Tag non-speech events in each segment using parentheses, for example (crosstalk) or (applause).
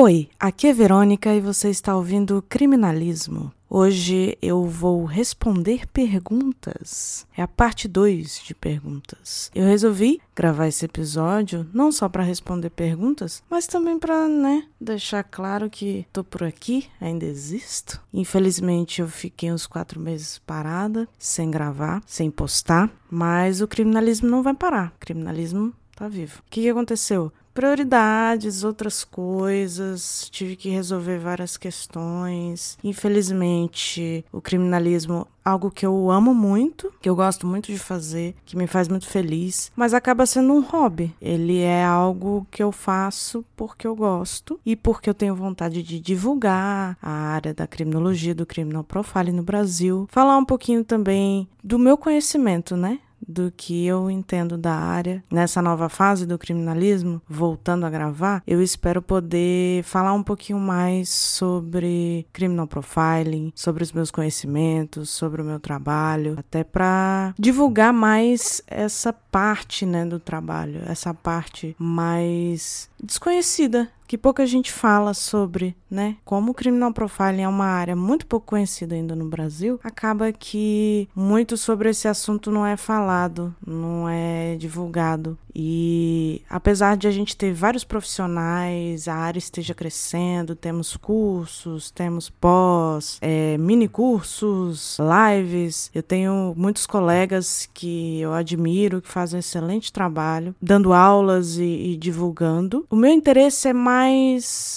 Oi, aqui é Verônica e você está ouvindo Criminalismo. Hoje eu vou responder perguntas. É a parte 2 de perguntas. Eu resolvi gravar esse episódio não só para responder perguntas, mas também para, né, deixar claro que tô por aqui, ainda existo. Infelizmente eu fiquei uns quatro meses parada, sem gravar, sem postar, mas o criminalismo não vai parar. O criminalismo tá vivo. O que, que aconteceu? Prioridades, outras coisas, tive que resolver várias questões. Infelizmente, o criminalismo algo que eu amo muito, que eu gosto muito de fazer, que me faz muito feliz, mas acaba sendo um hobby. Ele é algo que eu faço porque eu gosto e porque eu tenho vontade de divulgar a área da criminologia, do criminal profiling no Brasil, falar um pouquinho também do meu conhecimento, né? Do que eu entendo da área. Nessa nova fase do criminalismo, voltando a gravar, eu espero poder falar um pouquinho mais sobre criminal profiling, sobre os meus conhecimentos, sobre o meu trabalho, até para divulgar mais essa parte, né, do trabalho, essa parte mais desconhecida que pouca gente fala sobre, né? Como o criminal profiling é uma área muito pouco conhecida ainda no Brasil, acaba que muito sobre esse assunto não é falado, não é divulgado. E apesar de a gente ter vários profissionais, a área esteja crescendo, temos cursos, temos pós, é, mini cursos, lives. Eu tenho muitos colegas que eu admiro, que fazem um excelente trabalho, dando aulas e, e divulgando. O meu interesse é mais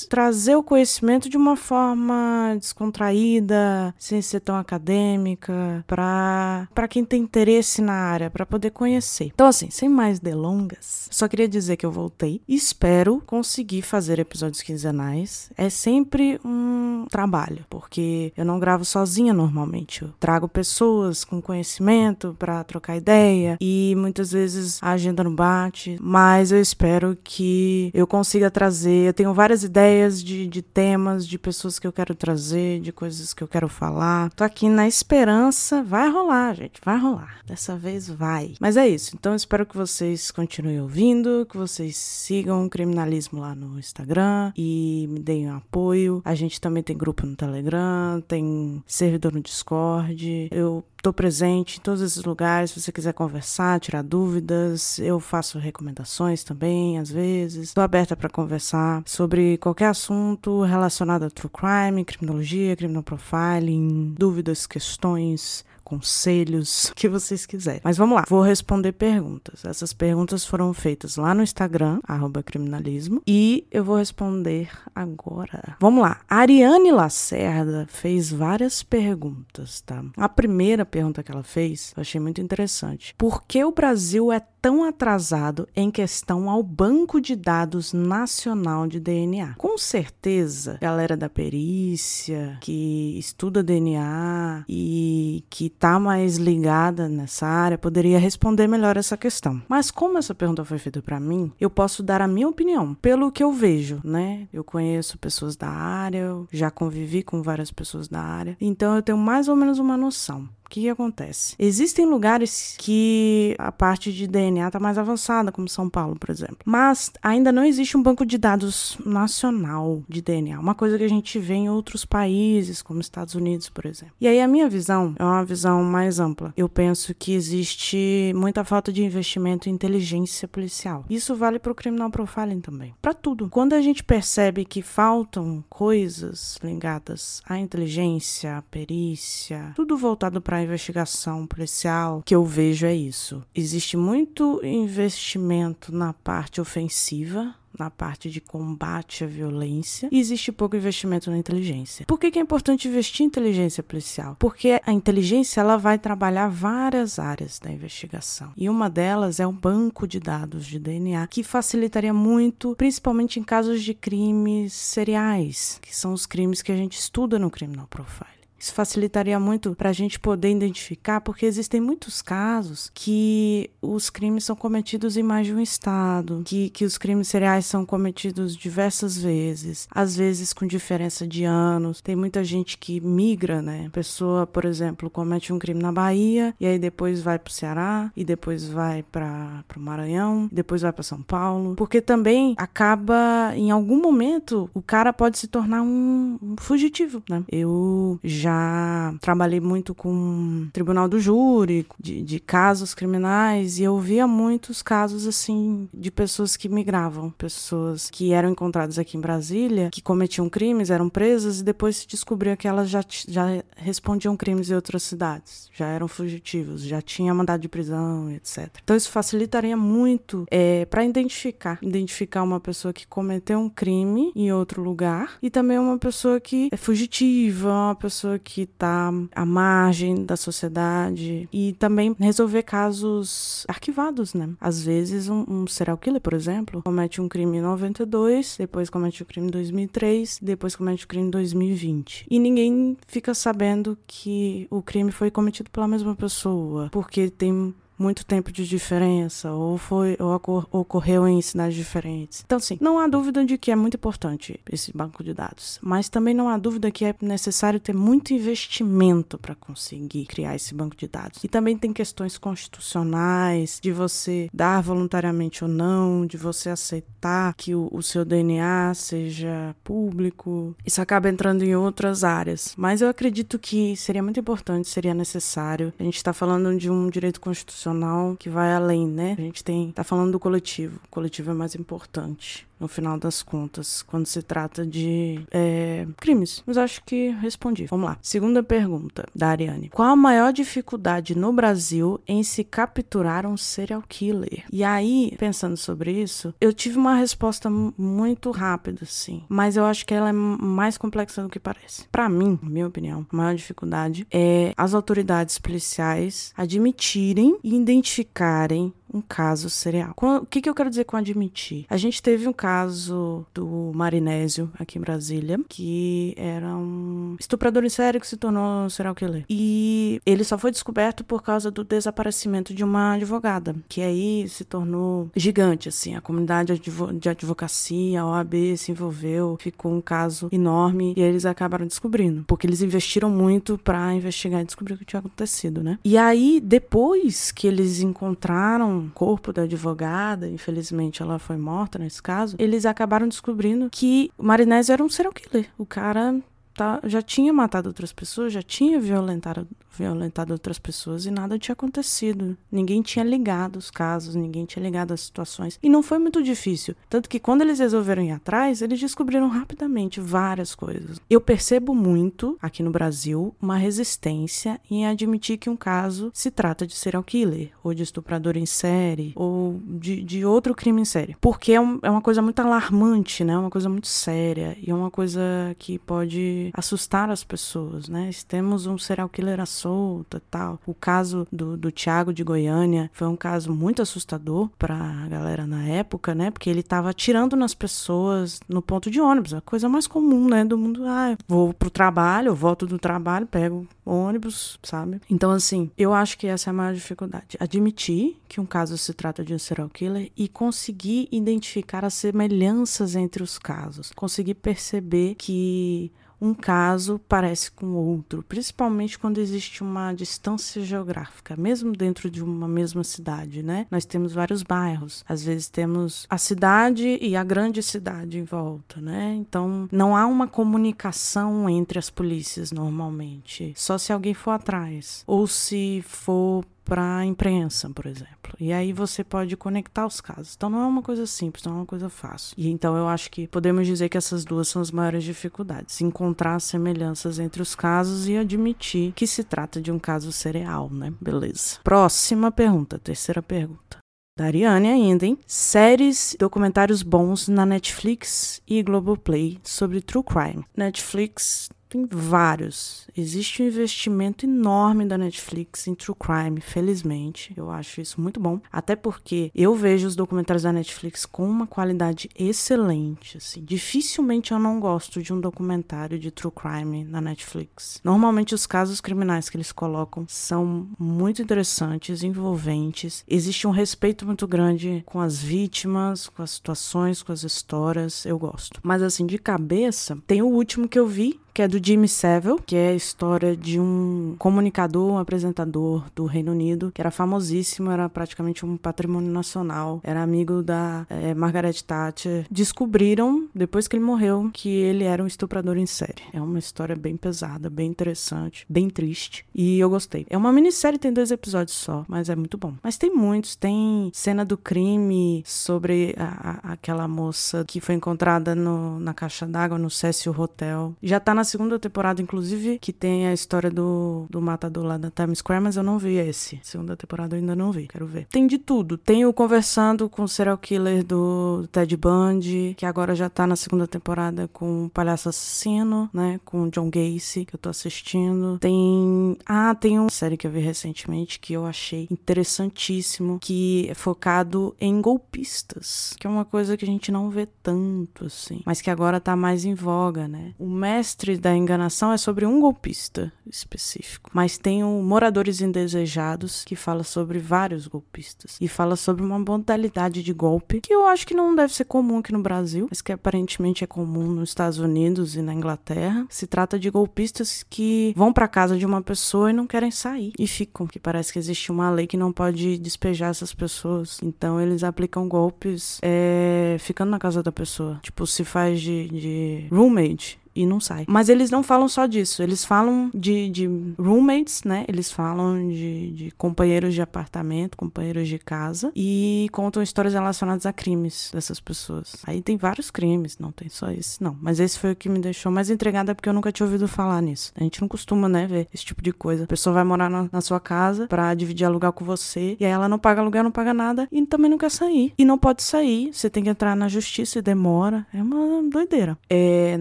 trazer o conhecimento de uma forma descontraída, sem ser tão acadêmica, para quem tem interesse na área, para poder conhecer. Então, assim, sem mais delongas longas. Só queria dizer que eu voltei espero conseguir fazer episódios quinzenais. É sempre um trabalho, porque eu não gravo sozinha normalmente. Eu trago pessoas com conhecimento para trocar ideia e muitas vezes a agenda não bate, mas eu espero que eu consiga trazer. Eu tenho várias ideias de, de temas, de pessoas que eu quero trazer, de coisas que eu quero falar. Tô aqui na esperança. Vai rolar, gente, vai rolar. Dessa vez vai. Mas é isso. Então espero que vocês continuem continue ouvindo, que vocês sigam o Criminalismo lá no Instagram e me deem um apoio. A gente também tem grupo no Telegram, tem servidor no Discord. Eu Estou presente em todos esses lugares. Se você quiser conversar, tirar dúvidas, eu faço recomendações também, às vezes. Estou aberta para conversar sobre qualquer assunto relacionado a true crime, criminologia, criminal profiling, dúvidas, questões, conselhos, (laughs) que vocês quiserem. Mas vamos lá, vou responder perguntas. Essas perguntas foram feitas lá no Instagram, criminalismo, e eu vou responder agora. Vamos lá. A Ariane Lacerda fez várias perguntas, tá? A primeira pergunta que ela fez, eu achei muito interessante. Por que o Brasil é tão atrasado em questão ao banco de dados nacional de DNA? Com certeza, galera da perícia, que estuda DNA e que tá mais ligada nessa área, poderia responder melhor essa questão. Mas como essa pergunta foi feita para mim, eu posso dar a minha opinião, pelo que eu vejo, né? Eu conheço pessoas da área, eu já convivi com várias pessoas da área, então eu tenho mais ou menos uma noção que, que acontece? Existem lugares que a parte de DNA está mais avançada, como São Paulo, por exemplo. Mas ainda não existe um banco de dados nacional de DNA, uma coisa que a gente vê em outros países, como Estados Unidos, por exemplo. E aí a minha visão é uma visão mais ampla. Eu penso que existe muita falta de investimento em inteligência policial. Isso vale para o criminal profiling também, para tudo. Quando a gente percebe que faltam coisas ligadas à inteligência, à perícia, tudo voltado para investigação policial que eu vejo é isso. Existe muito investimento na parte ofensiva, na parte de combate à violência e existe pouco investimento na inteligência. Por que, que, é importante investir em inteligência policial? Porque a inteligência ela vai trabalhar várias áreas da investigação e uma delas é o banco de dados de DNA que facilitaria muito, principalmente em casos de crimes seriais, que são os crimes que a gente estuda no criminal profile. Isso facilitaria muito para a gente poder identificar, porque existem muitos casos que os crimes são cometidos em mais de um estado, que, que os crimes seriais são cometidos diversas vezes, às vezes com diferença de anos. Tem muita gente que migra, né? A pessoa, por exemplo, comete um crime na Bahia e aí depois vai para o Ceará e depois vai para o Maranhão, depois vai para São Paulo, porque também acaba em algum momento o cara pode se tornar um, um fugitivo, né? Eu já já trabalhei muito com tribunal do júri, de, de casos criminais, e eu via muitos casos assim de pessoas que migravam, pessoas que eram encontradas aqui em Brasília, que cometiam crimes, eram presas e depois se descobriu que elas já, já respondiam crimes em outras cidades, já eram fugitivos, já tinha mandado de prisão, etc. Então isso facilitaria muito é, para identificar, identificar uma pessoa que cometeu um crime em outro lugar e também uma pessoa que é fugitiva, uma pessoa que está à margem da sociedade e também resolver casos arquivados, né? Às vezes um, um serial killer, por exemplo, comete um crime em 92, depois comete o um crime em 2003, depois comete o um crime em 2020 e ninguém fica sabendo que o crime foi cometido pela mesma pessoa, porque tem muito tempo de diferença ou foi ou ocorreu em cidades diferentes. Então, sim, não há dúvida de que é muito importante esse banco de dados, mas também não há dúvida que é necessário ter muito investimento para conseguir criar esse banco de dados. E também tem questões constitucionais de você dar voluntariamente ou não, de você aceitar que o, o seu DNA seja público. Isso acaba entrando em outras áreas, mas eu acredito que seria muito importante, seria necessário. A gente está falando de um direito constitucional que vai além, né? A gente tem tá falando do coletivo. O coletivo é mais importante no final das contas, quando se trata de é, crimes. Mas acho que respondi. Vamos lá. Segunda pergunta da Ariane: Qual a maior dificuldade no Brasil em se capturar um serial killer? E aí, pensando sobre isso, eu tive uma resposta muito rápida, assim, mas eu acho que ela é mais complexa do que parece. Para mim, minha opinião, a maior dificuldade é as autoridades policiais admitirem e identificarem um caso serial. O que, que eu quero dizer com admitir? A gente teve um caso do Marinésio aqui em Brasília, que era um estuprador em série que se tornou serial killer. E ele só foi descoberto por causa do desaparecimento de uma advogada, que aí se tornou gigante, assim. A comunidade de advocacia, a OAB se envolveu, ficou um caso enorme e eles acabaram descobrindo, porque eles investiram muito para investigar e descobrir o que tinha acontecido, né? E aí, depois que eles encontraram corpo da advogada, infelizmente ela foi morta nesse caso, eles acabaram descobrindo que o Marinésio era um serial killer. O cara tá, já tinha matado outras pessoas, já tinha violentado, violentado outras pessoas e nada tinha acontecido. Ninguém tinha ligado os casos, ninguém tinha ligado as situações. E não foi muito difícil. Tanto que quando eles resolveram ir atrás, eles descobriram rapidamente várias coisas. Eu percebo muito, aqui no Brasil, uma resistência em admitir que um caso se trata de serial killer, ou de estuprador em série, ou de, de outro crime em série. Porque é, um, é uma coisa muito alarmante, né? É uma coisa muito séria. E é uma coisa que pode assustar as pessoas, né? Se temos um serial killer à solta tal. O caso do, do Tiago de Goiânia foi um caso muito assustador pra galera na época, né? Porque ele tava atirando nas pessoas no ponto de ônibus, a coisa mais comum, né? Do mundo, ah, vou pro trabalho, volto do trabalho, pego ônibus, sabe? Então, assim, eu acho que essa é a maior dificuldade. Admitir que um caso se trata de um serial killer e conseguir identificar as semelhanças entre os casos. Conseguir perceber que um caso parece com outro, principalmente quando existe uma distância geográfica, mesmo dentro de uma mesma cidade, né? Nós temos vários bairros, às vezes temos a cidade e a grande cidade em volta, né? Então não há uma comunicação entre as polícias normalmente, só se alguém for atrás ou se for para a imprensa, por exemplo. E aí você pode conectar os casos. Então não é uma coisa simples, não é uma coisa fácil. E então eu acho que podemos dizer que essas duas são as maiores dificuldades: encontrar semelhanças entre os casos e admitir que se trata de um caso serial, né? Beleza. Próxima pergunta, terceira pergunta. Da Ariane ainda, hein? Séries, documentários bons na Netflix e Globoplay sobre true crime. Netflix Tem vários. Existe um investimento enorme da Netflix em true crime, felizmente. Eu acho isso muito bom. Até porque eu vejo os documentários da Netflix com uma qualidade excelente. Assim. Dificilmente eu não gosto de um documentário de true crime na Netflix. Normalmente os casos criminais que eles colocam são muito interessantes, envolventes. Existe um respeito muito grande com as vítimas, com as situações, com as histórias. Eu gosto. Mas assim, de cabeça, tem o último que eu vi, que é do Jimmy Savile, que é a história de um comunicador, um apresentador do Reino Unido, que era famosíssimo, era praticamente um patrimônio nacional, era amigo da é, Margaret Thatcher. Descobriram, depois que ele morreu, que ele era um estuprador em série. É uma história bem pesada, bem interessante, bem triste, e eu gostei. É uma minissérie, tem dois episódios só, mas é muito bom. Mas tem muitos, tem cena do crime sobre a, a, aquela moça que foi encontrada no, na caixa d'água no Cecil Hotel. Já tá na na segunda temporada, inclusive, que tem a história do, do matador lá da Times Square, mas eu não vi esse. Segunda temporada eu ainda não vi, quero ver. Tem de tudo. Tem o Conversando com o Serial Killer do Ted Bundy, que agora já tá na segunda temporada com o Palhaço Assassino, né? Com o John Gacy, que eu tô assistindo. Tem. Ah, tem uma série que eu vi recentemente que eu achei interessantíssimo, que é focado em golpistas, que é uma coisa que a gente não vê tanto, assim, mas que agora tá mais em voga, né? O mestre da enganação é sobre um golpista específico, mas tem o Moradores Indesejados, que fala sobre vários golpistas e fala sobre uma modalidade de golpe que eu acho que não deve ser comum aqui no Brasil, mas que aparentemente é comum nos Estados Unidos e na Inglaterra. Se trata de golpistas que vão para casa de uma pessoa e não querem sair e ficam, que parece que existe uma lei que não pode despejar essas pessoas. Então eles aplicam golpes é, ficando na casa da pessoa. Tipo, se faz de, de roommate, e não sai. Mas eles não falam só disso, eles falam de, de roommates, né? Eles falam de, de companheiros de apartamento, companheiros de casa e contam histórias relacionadas a crimes dessas pessoas. Aí tem vários crimes, não tem só esse, não. Mas esse foi o que me deixou mais entregada porque eu nunca tinha ouvido falar nisso. A gente não costuma, né, ver esse tipo de coisa. A pessoa vai morar na, na sua casa para dividir aluguel com você e aí ela não paga aluguel, não paga nada e também não quer sair. E não pode sair, você tem que entrar na justiça e demora. É uma doideira. É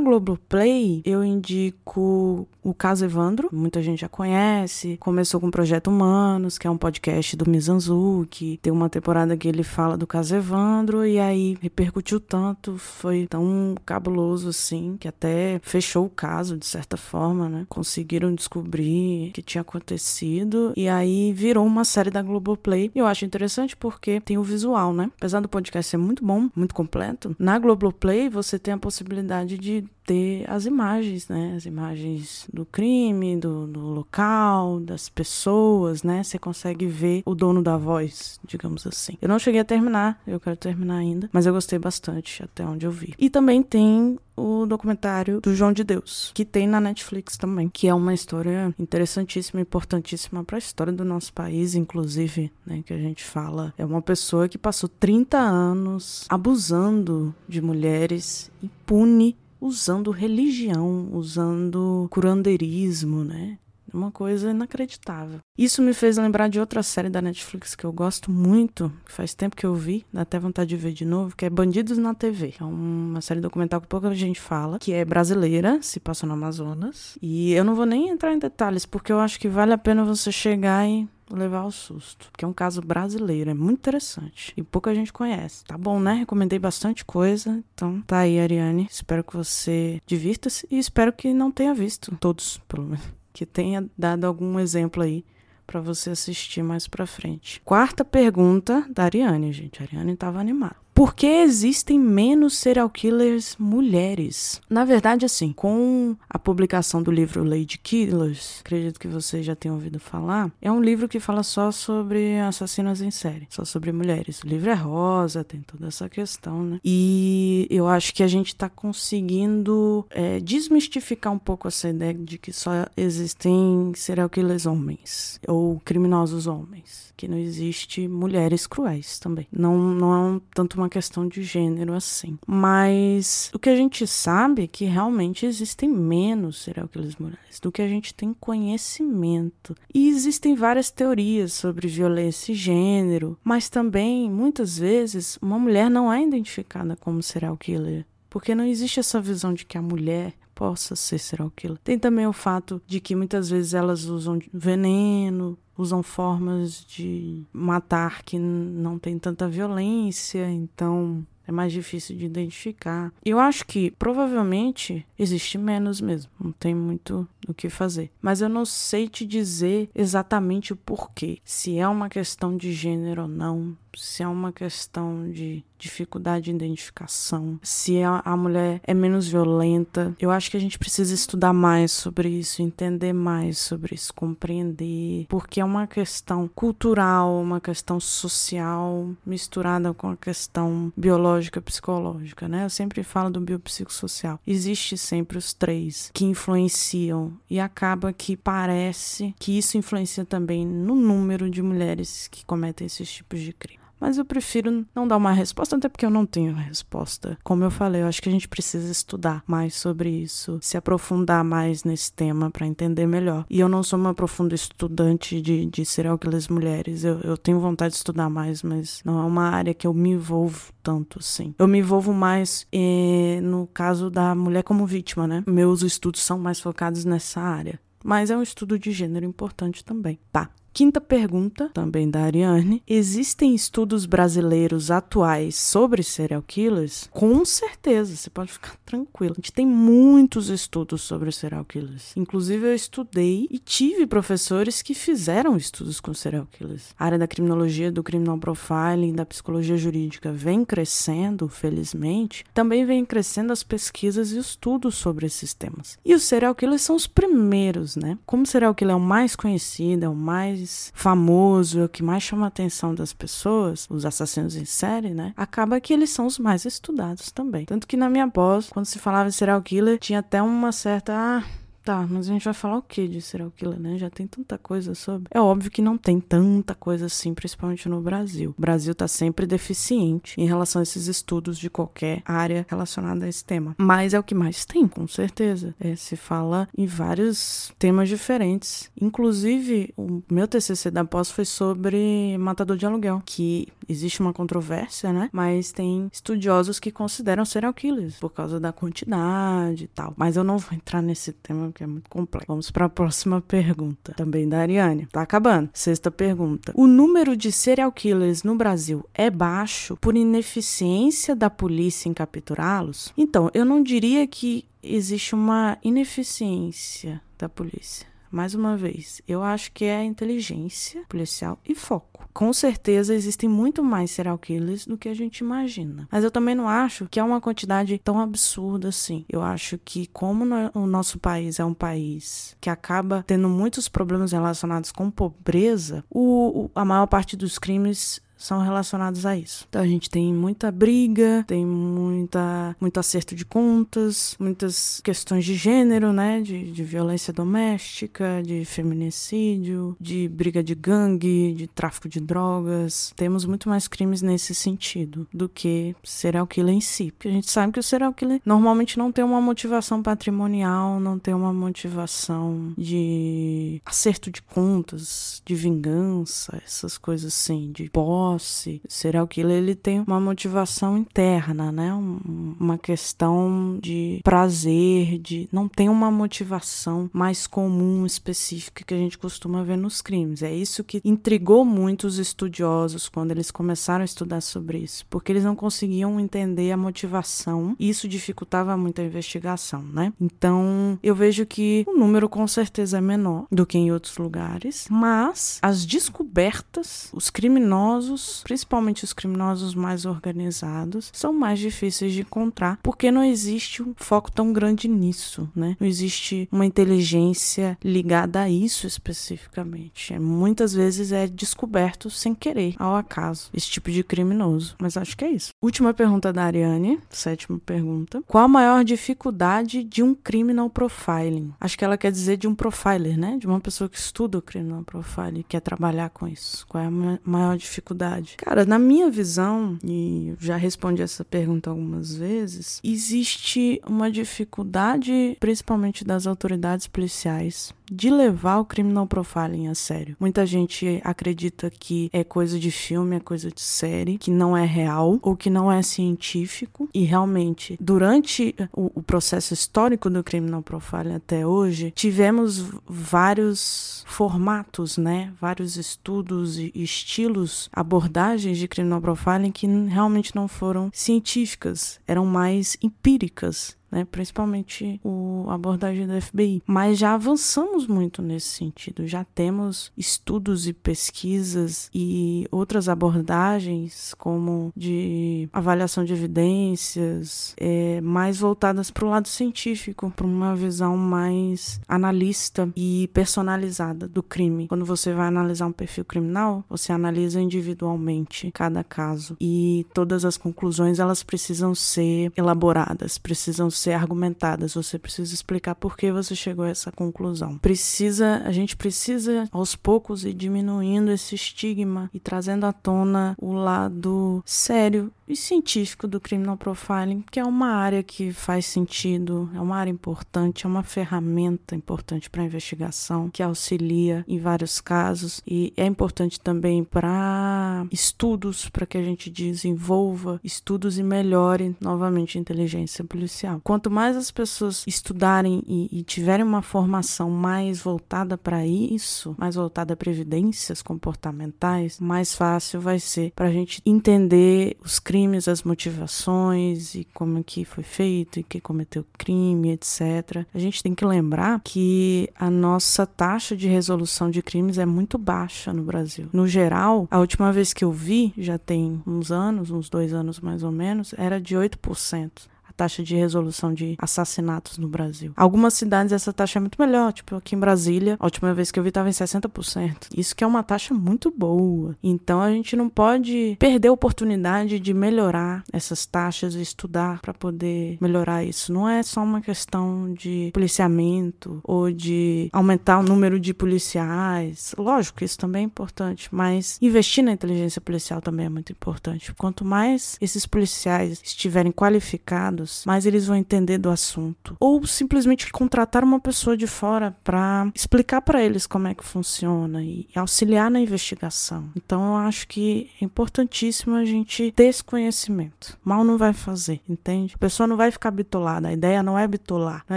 Globoplay, eu indico o caso Evandro, muita gente já conhece. Começou com o Projeto Humanos, que é um podcast do Mizanzuki. Tem uma temporada que ele fala do caso Evandro e aí repercutiu tanto, foi tão cabuloso assim, que até fechou o caso de certa forma, né? Conseguiram descobrir o que tinha acontecido e aí virou uma série da Globoplay. Eu acho interessante porque tem o visual, né? Apesar do podcast ser muito bom, muito completo, na Globoplay você tem a possibilidade de ter as imagens, né? As imagens do crime, do, do, local, das pessoas, né? Você consegue ver o dono da voz, digamos assim. Eu não cheguei a terminar, eu quero terminar ainda, mas eu gostei bastante até onde eu vi. E também tem o documentário do João de Deus, que tem na Netflix também, que é uma história interessantíssima, importantíssima para a história do nosso país, inclusive, né, que a gente fala, é uma pessoa que passou 30 anos abusando de mulheres impune usando religião, usando curandeirismo, né? Uma coisa inacreditável. Isso me fez lembrar de outra série da Netflix que eu gosto muito, que faz tempo que eu vi, dá até vontade de ver de novo, que é Bandidos na TV. É uma série documental que pouca gente fala, que é brasileira, se passa no Amazonas. E eu não vou nem entrar em detalhes, porque eu acho que vale a pena você chegar e levar o susto. Que é um caso brasileiro, é muito interessante. E pouca gente conhece. Tá bom, né? Recomendei bastante coisa. Então tá aí, Ariane. Espero que você divirta-se e espero que não tenha visto todos, pelo menos. Que tenha dado algum exemplo aí para você assistir mais para frente. Quarta pergunta da Ariane, gente. A Ariane estava animada. Por que existem menos serial killers mulheres? Na verdade, assim, com a publicação do livro Lady Killers, acredito que vocês já tenham ouvido falar, é um livro que fala só sobre assassinas em série, só sobre mulheres. O livro é rosa, tem toda essa questão, né? E eu acho que a gente tá conseguindo é, desmistificar um pouco essa ideia de que só existem serial killers homens ou criminosos homens que não existe mulheres cruéis também. Não, não é um, tanto uma questão de gênero assim. Mas o que a gente sabe é que realmente existem menos serial killers mulheres do que a gente tem conhecimento. E existem várias teorias sobre violência e gênero, mas também, muitas vezes, uma mulher não é identificada como serial killer. Porque não existe essa visão de que a mulher possa ser serial killer. Tem também o fato de que muitas vezes elas usam veneno, usam formas de matar que não tem tanta violência, então é mais difícil de identificar. Eu acho que provavelmente existe menos mesmo, não tem muito o que fazer. Mas eu não sei te dizer exatamente o porquê, se é uma questão de gênero ou não, se é uma questão de dificuldade de identificação, se a, a, mulher é menos violenta. Eu acho que a gente precisa estudar mais sobre isso, entender mais sobre isso, compreender, porque é uma questão cultural, uma questão social misturada com a questão biológica, psicológica, né? Eu sempre falo do biopsicossocial. Existe sempre os três que influenciam e acaba que parece que isso influencia também no número de mulheres que cometem esses tipos de crime. Mas eu prefiro não dar uma resposta, até porque eu não tenho resposta. Como eu falei, eu acho que a gente precisa estudar mais sobre isso, se aprofundar mais nesse tema para entender melhor. E eu não sou uma profunda estudante de, de serial killers mulheres. Eu, eu tenho vontade de estudar mais, mas não é uma área que eu me envolvo tanto, assim. Eu me envolvo mais eh, no caso da mulher como vítima, né? Meus estudos são mais focados nessa área. Mas é um estudo de gênero importante também. Tá. Quinta pergunta, também da Ariane: existem estudos brasileiros atuais sobre serial killers? Com certeza, você pode ficar (laughs) tranquilo. A gente tem muitos estudos sobre serial killers. Inclusive, eu estudei e tive professores que fizeram estudos com serial killers. A área da criminologia, do criminal profiling, da psicologia jurídica vem crescendo, felizmente. Também vem crescendo as pesquisas e estudos sobre esses temas. E os serial killers são os primeiros, né? Como o serial killer é o mais conhecido, é o mais mais famoso, é o que mais chama a atenção das pessoas, os assassinos em série, né? Acaba que eles são os mais estudados também. Tanto que na minha pós, quando se falava em serial killer, tinha até uma certa. Ah, Tá, mas a gente vai falar o que de serial killer, né? Já tem tanta coisa sobre. É óbvio que não tem tanta coisa assim, principalmente no Brasil. O Brasil tá sempre deficiente em relação a esses estudos de qualquer área relacionada a esse tema. Mas é o que mais tem, com certeza. É, se fala em vários temas diferentes. Inclusive, o meu TCC da pós foi sobre matador de aluguel, que existe uma controvérsia, né? Mas tem estudiosos que consideram serial killers por causa da quantidade e tal. Mas eu não vou entrar nesse tema que é muito complexo. Vamos para a próxima pergunta, também da Ariane. Tá acabando. Sexta pergunta. O número de serial killers no Brasil é baixo por ineficiência da polícia em capturá-los? Então, eu não diria que existe uma ineficiência da polícia. Mais uma vez, eu acho que é inteligência policial e foco. Com certeza existem muito mais serial killers do que a gente imagina. Mas eu também não acho que é uma quantidade tão absurda assim. Eu acho que, como o nosso país é um país que acaba tendo muitos problemas relacionados com pobreza, o, a maior parte dos crimes são relacionados a isso. Então a gente tem muita briga, tem muita muito acerto de contas, muitas questões de gênero, né, de, de violência doméstica, de feminicídio, de briga de gangue, de tráfico de drogas. Temos muito mais crimes nesse sentido do que serial killer em si. Porque a gente sabe que o serial killer normalmente não tem uma motivação patrimonial, não tem uma motivação de acerto de contas, de vingança, essas coisas assim, de posse serial killer ele tem uma motivação interna, né? uma questão de prazer, de não tem uma motivação mais comum específica que a gente costuma ver nos crimes. É isso que intrigou muito os estudiosos quando eles começaram a estudar sobre isso, porque eles não conseguiam entender a motivação e isso dificultava muito a investigação, né? Então, eu vejo que o número com certeza é menor do que em outros lugares, mas as descobertas, os criminosos criminosos, principalmente os criminosos mais organizados, são mais difíceis de encontrar porque não existe um foco tão grande nisso, né? Não existe uma inteligência ligada a isso especificamente. É, muitas vezes é descoberto sem querer, ao acaso, esse tipo de criminoso. Mas acho que é isso. Última pergunta da Ariane, sétima pergunta. Qual a maior dificuldade de um criminal profiling? Acho que ela quer dizer de um profiler, né? De uma pessoa que estuda o criminal profiling quer trabalhar com isso. Qual é a maior dificuldade? Cara, na minha visão, e já respondi essa pergunta algumas vezes, existe uma dificuldade, principalmente das autoridades policiais, de levar o criminal profiling a sério. Muita gente acredita que é coisa de filme, é coisa de série, que não é real ou que não é científico. E realmente, durante o, o processo histórico do criminal profiling até hoje, tivemos vários formatos, né? Vários estudos e estilos, abordagens de criminal profiling que realmente não foram científicas, eram mais empíricas né? principalmente a abordagem da FBI. Mas já avançamos muito nesse sentido, já temos estudos e pesquisas e outras abordagens, como de avaliação de evidências, é, mais voltadas para o lado científico, para uma visão mais analista e personalizada do crime. Quando você vai analisar um perfil criminal, você analisa individualmente cada caso e todas as conclusões elas precisam ser elaboradas, precisam ser argumentadas, você precisa explicar por que você chegou a essa conclusão. Precisa, a gente precisa aos poucos ir diminuindo esse estigma e trazendo à tona o lado sério e científico do criminal profiling, que é uma área que faz sentido, é uma área importante, é uma ferramenta importante para a investigação, que auxilia em vários casos e é importante também para estudos, para que a gente desenvolva estudos e melhore novamente a inteligência policial. Quanto mais as pessoas estudarem e, e tiverem uma formação mais voltada para isso, mais voltada para evidências comportamentais, mais fácil vai ser para a gente entender os crimes crimes, as motivações e como que foi feito e quem cometeu o crime, etc. A gente tem que lembrar que a nossa taxa de resolução de crimes é muito baixa no Brasil. No geral, a última vez que eu vi, já tem uns anos, uns dois anos mais ou menos, era de 8% taxa de resolução de assassinatos no Brasil. Algumas cidades essa taxa é muito melhor, tipo aqui em Brasília, a última vez que eu vi estava em 60%. Isso que é uma taxa muito boa. Então a gente não pode perder a oportunidade de melhorar essas taxas e estudar para poder melhorar isso. Não é só uma questão de policiamento ou de aumentar o número de policiais. Lógico, isso também é importante, mas investir na inteligência policial também é muito importante. Quanto mais esses policiais estiverem qualificados, mais eles vão entender do assunto. Ou simplesmente contratar uma pessoa de fora para explicar para eles como é que funciona e auxiliar na investigação. Então eu acho que é importantíssimo a gente ter esse conhecimento. Mal não vai fazer, entende? A pessoa não vai ficar bitolada. A ideia não é bitolar. Não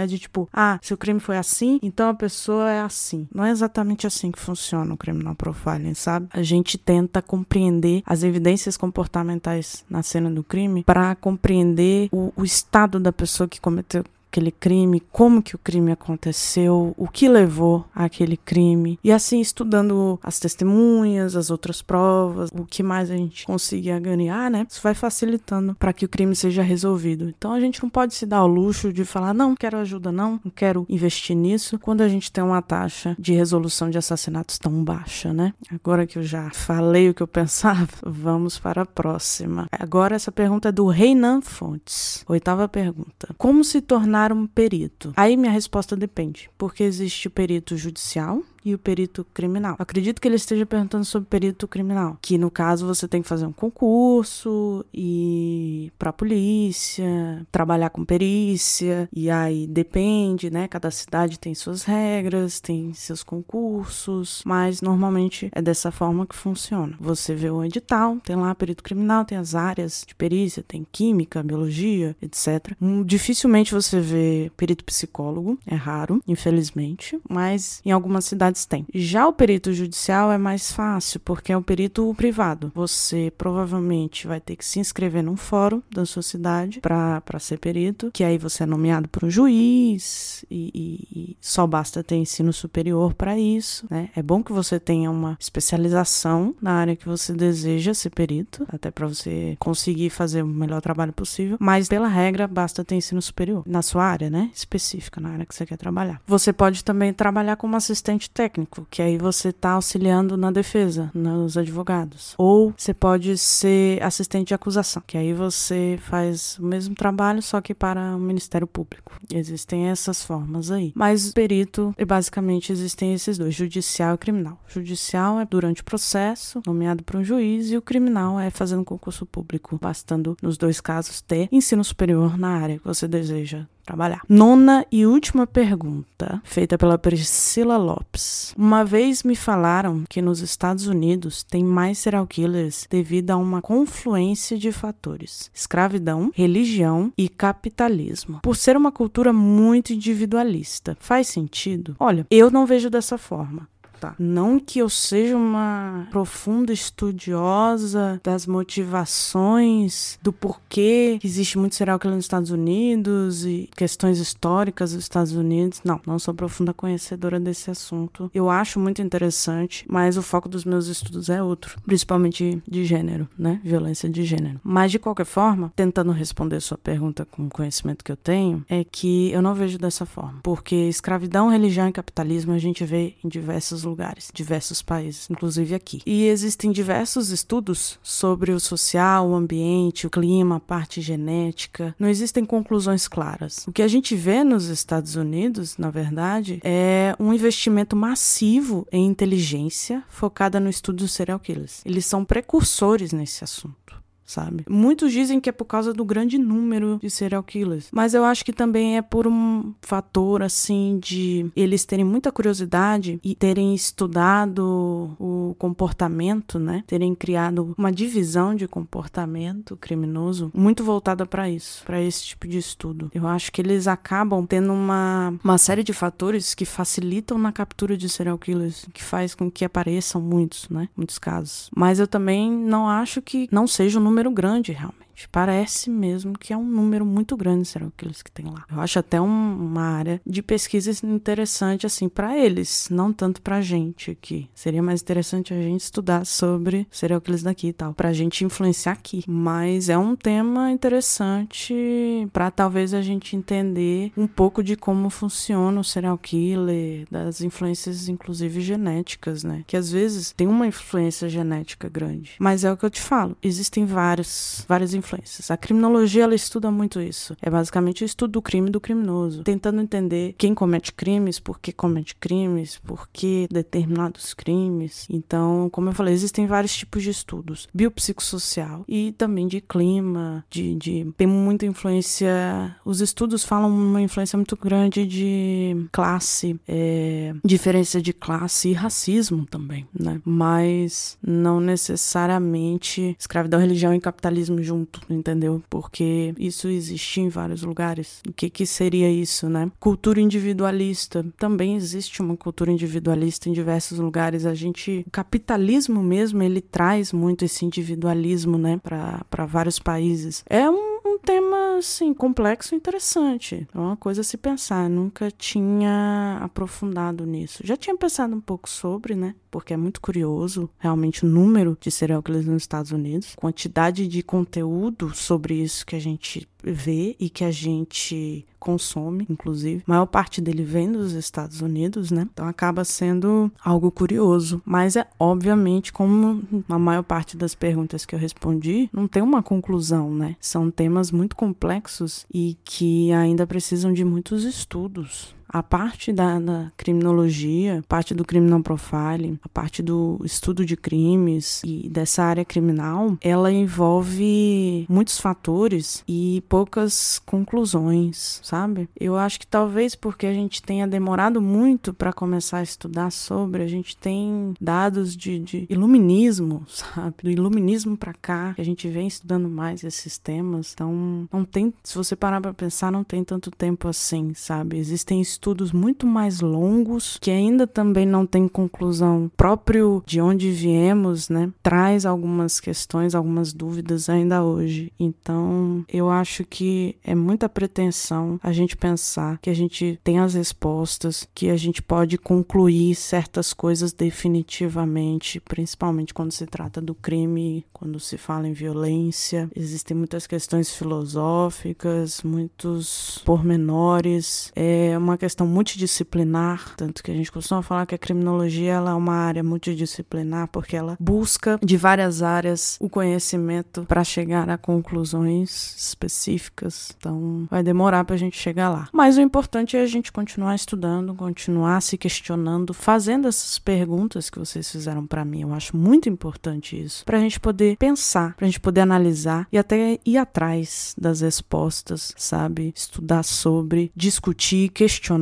é de tipo, ah, se o crime foi assim, então a pessoa é assim. Não é exatamente assim que funciona o criminal profiling, sabe? A gente tenta compreender as evidências comportamentais na cena do crime para compreender o, o estado da pessoa que cometeu aquele crime, como que o crime aconteceu, o que levou àquele crime. E assim, estudando as testemunhas, as outras provas, o que mais a gente conseguir ganhar, né? Isso vai facilitando para que o crime seja resolvido. Então a gente não pode se dar ao luxo de falar, não, quero ajuda não, não quero investir nisso, quando a gente tem uma taxa de resolução de assassinatos tão baixa, né? Agora que eu já falei o que eu pensava, (laughs) vamos para a próxima. Agora essa pergunta é do Reinan Fontes. Oitava pergunta. Como se tornar tornar um perito? Aí minha resposta depende, porque existe o perito judicial, e o perito criminal. acredito que ele esteja perguntando sobre perito criminal, que no caso você tem que fazer um concurso e para polícia, trabalhar com perícia, e aí depende, né? Cada cidade tem suas regras, tem seus concursos, mas normalmente é dessa forma que funciona. Você vê o edital, tem lá perito criminal, tem as áreas de perícia, tem química, biologia, etc. Hum, dificilmente você vê perito psicólogo, é raro, infelizmente, mas em algumas cidades tem. Já o perito judicial é mais fácil, porque é um perito privado. Você provavelmente vai ter que se inscrever num fórum da sua cidade para ser perito, que aí você é nomeado por um juiz e, e, e só basta ter ensino superior para isso, né? É bom que você tenha uma especialização na área que você deseja ser perito, até para você conseguir fazer o melhor trabalho possível, mas pela regra basta ter ensino superior na sua área, né? Específica na área que você quer trabalhar. Você pode também trabalhar como assistente técnico, que aí você está auxiliando na defesa, nos advogados. Ou você pode ser assistente de acusação, que aí você faz o mesmo trabalho, só que para o Ministério Público. Existem essas formas aí. Mas perito, basicamente, existem esses dois, judicial e criminal. Judicial é durante o processo, nomeado por um juiz, e o criminal é fazendo concurso público, bastando, nos dois casos, ter ensino superior na área que você deseja trabalhar. Nona e última pergunta, feita pela Priscila Lopes. Uma vez me falaram que nos Estados Unidos tem mais serial killers devido a uma confluência de fatores: escravidão, religião e capitalismo. Por ser uma cultura muito individualista. Faz sentido? Olha, eu não vejo dessa forma Não que eu seja uma profunda estudiosa das motivações, do porquê existe muito serial killer nos Estados Unidos e questões históricas dos Estados Unidos. Não, não sou profunda conhecedora desse assunto. Eu acho muito interessante, mas o foco dos meus estudos é outro, principalmente de gênero, né? Violência de gênero. Mas de qualquer forma, tentando responder sua pergunta com o conhecimento que eu tenho, é que eu não vejo dessa forma, porque escravidão, religião e capitalismo a gente vê em diversos lugares, diversos países, inclusive aqui. E existem diversos estudos sobre o social, o ambiente, o clima, a parte genética. Não existem conclusões claras. O que a gente vê nos Estados Unidos, na verdade, é um investimento massivo em inteligência focada no estudo dos serial killers. Eles são precursores nesse assunto sabe? Muitos dizem que é por causa do grande número de serial killers, mas eu acho que também é por um fator assim de eles terem muita curiosidade e terem estudado o comportamento, né? Terem criado uma divisão de comportamento criminoso muito voltada para isso, para esse tipo de estudo. Eu acho que eles acabam tendo uma, uma série de fatores que facilitam na captura de serial killers, que faz com que apareçam muitos, né? Muitos casos. Mas eu também não acho que não seja um número número grande, realmente. Parece mesmo que é um número muito grande serial killers que tem lá. Eu acho até um, uma área de pesquisa interessante, assim, para eles, não tanto pra gente aqui. Seria mais interessante a gente estudar sobre serial killers daqui e tal, pra gente influenciar aqui. Mas é um tema interessante para talvez a gente entender um pouco de como funciona o serial killer, das influências, inclusive genéticas, né? Que às vezes tem uma influência genética grande. Mas é o que eu te falo, existem várias, várias influências influências. A criminologia ela estuda muito isso. É basicamente o estudo do crime do criminoso, tentando entender quem comete crimes, por que comete crimes, por que determinados crimes. Então, como eu falei, existem vários tipos de estudos, biopsicossocial e também de clima, de, de tem muita influência. Os estudos falam uma influência muito grande de classe, é, diferença de classe e racismo também, né? Mas não necessariamente escravidão, religião e capitalismo entendeu? Porque isso existe em vários lugares. O que, que seria isso, né? Cultura individualista. Também existe uma cultura individualista em diversos lugares. A gente. O capitalismo mesmo, ele traz muito esse individualismo, né, para vários países. É um um tema, assim, complexo e interessante. É uma coisa a se pensar. Nunca tinha aprofundado nisso. Já tinha pensado um pouco sobre, né? Porque é muito curioso, realmente, o número de serial killers nos Estados Unidos. Quantidade de conteúdo sobre isso que a gente vê e que a gente consome, inclusive. A maior parte dele vem dos Estados Unidos, né? Então acaba sendo algo curioso. Mas é obviamente, como a maior parte das perguntas que eu respondi, não tem uma conclusão, né? São temas muito complexos e que ainda precisam de muitos estudos a parte da, da, criminologia, parte do criminal profiling, a parte do estudo de crimes e dessa área criminal, ela envolve muitos fatores e poucas conclusões, sabe? Eu acho que talvez porque a gente tenha demorado muito para começar a estudar sobre, a gente tem dados de, de iluminismo, (laughs) sabe? Do iluminismo para cá, que a gente vem estudando mais esses temas. Então, não tem, se você parar para pensar, não tem tanto tempo assim, sabe? Existem estudos estudos muito mais longos, que ainda também não tem conclusão próprio de onde viemos, né? Traz algumas questões, algumas dúvidas ainda hoje. Então, eu acho que é muita pretensão a gente pensar que a gente tem as respostas, que a gente pode concluir certas coisas definitivamente, principalmente quando se trata do crime, quando se fala em violência. Existem muitas questões filosóficas, muitos pormenores. É uma questão questão multidisciplinar, tanto que a gente costuma falar que a criminologia ela é uma área multidisciplinar porque ela busca de várias áreas o conhecimento para chegar a conclusões específicas. Então, vai demorar para a gente chegar lá. Mas o importante é a gente continuar estudando, continuar se questionando, fazendo essas perguntas que vocês fizeram para mim. Eu acho muito importante isso, para a gente poder pensar, para a gente poder analisar e até ir atrás das respostas, sabe? Estudar sobre, discutir, questionar,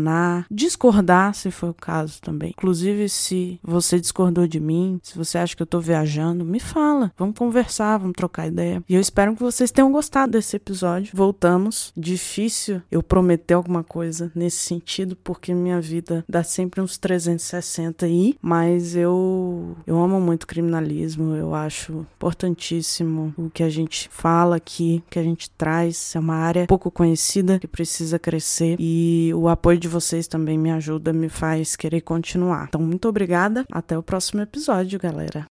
discordar, se for o caso também. Inclusive, se você discordou de mim, se você acha que eu tô viajando, me fala. Vamos conversar, vamos trocar ideia. E eu espero que vocês tenham gostado desse episódio. Voltamos. Difícil eu prometer alguma coisa nesse sentido, porque minha vida dá sempre uns 360 aí, mas eu eu amo muito criminalismo, eu acho importantíssimo o que a gente fala aqui, que a gente traz, é uma área pouco conhecida que precisa crescer e o apoio de vocês também me ajuda, me faz querer continuar. Então, muito obrigada, até o próximo episódio, galera.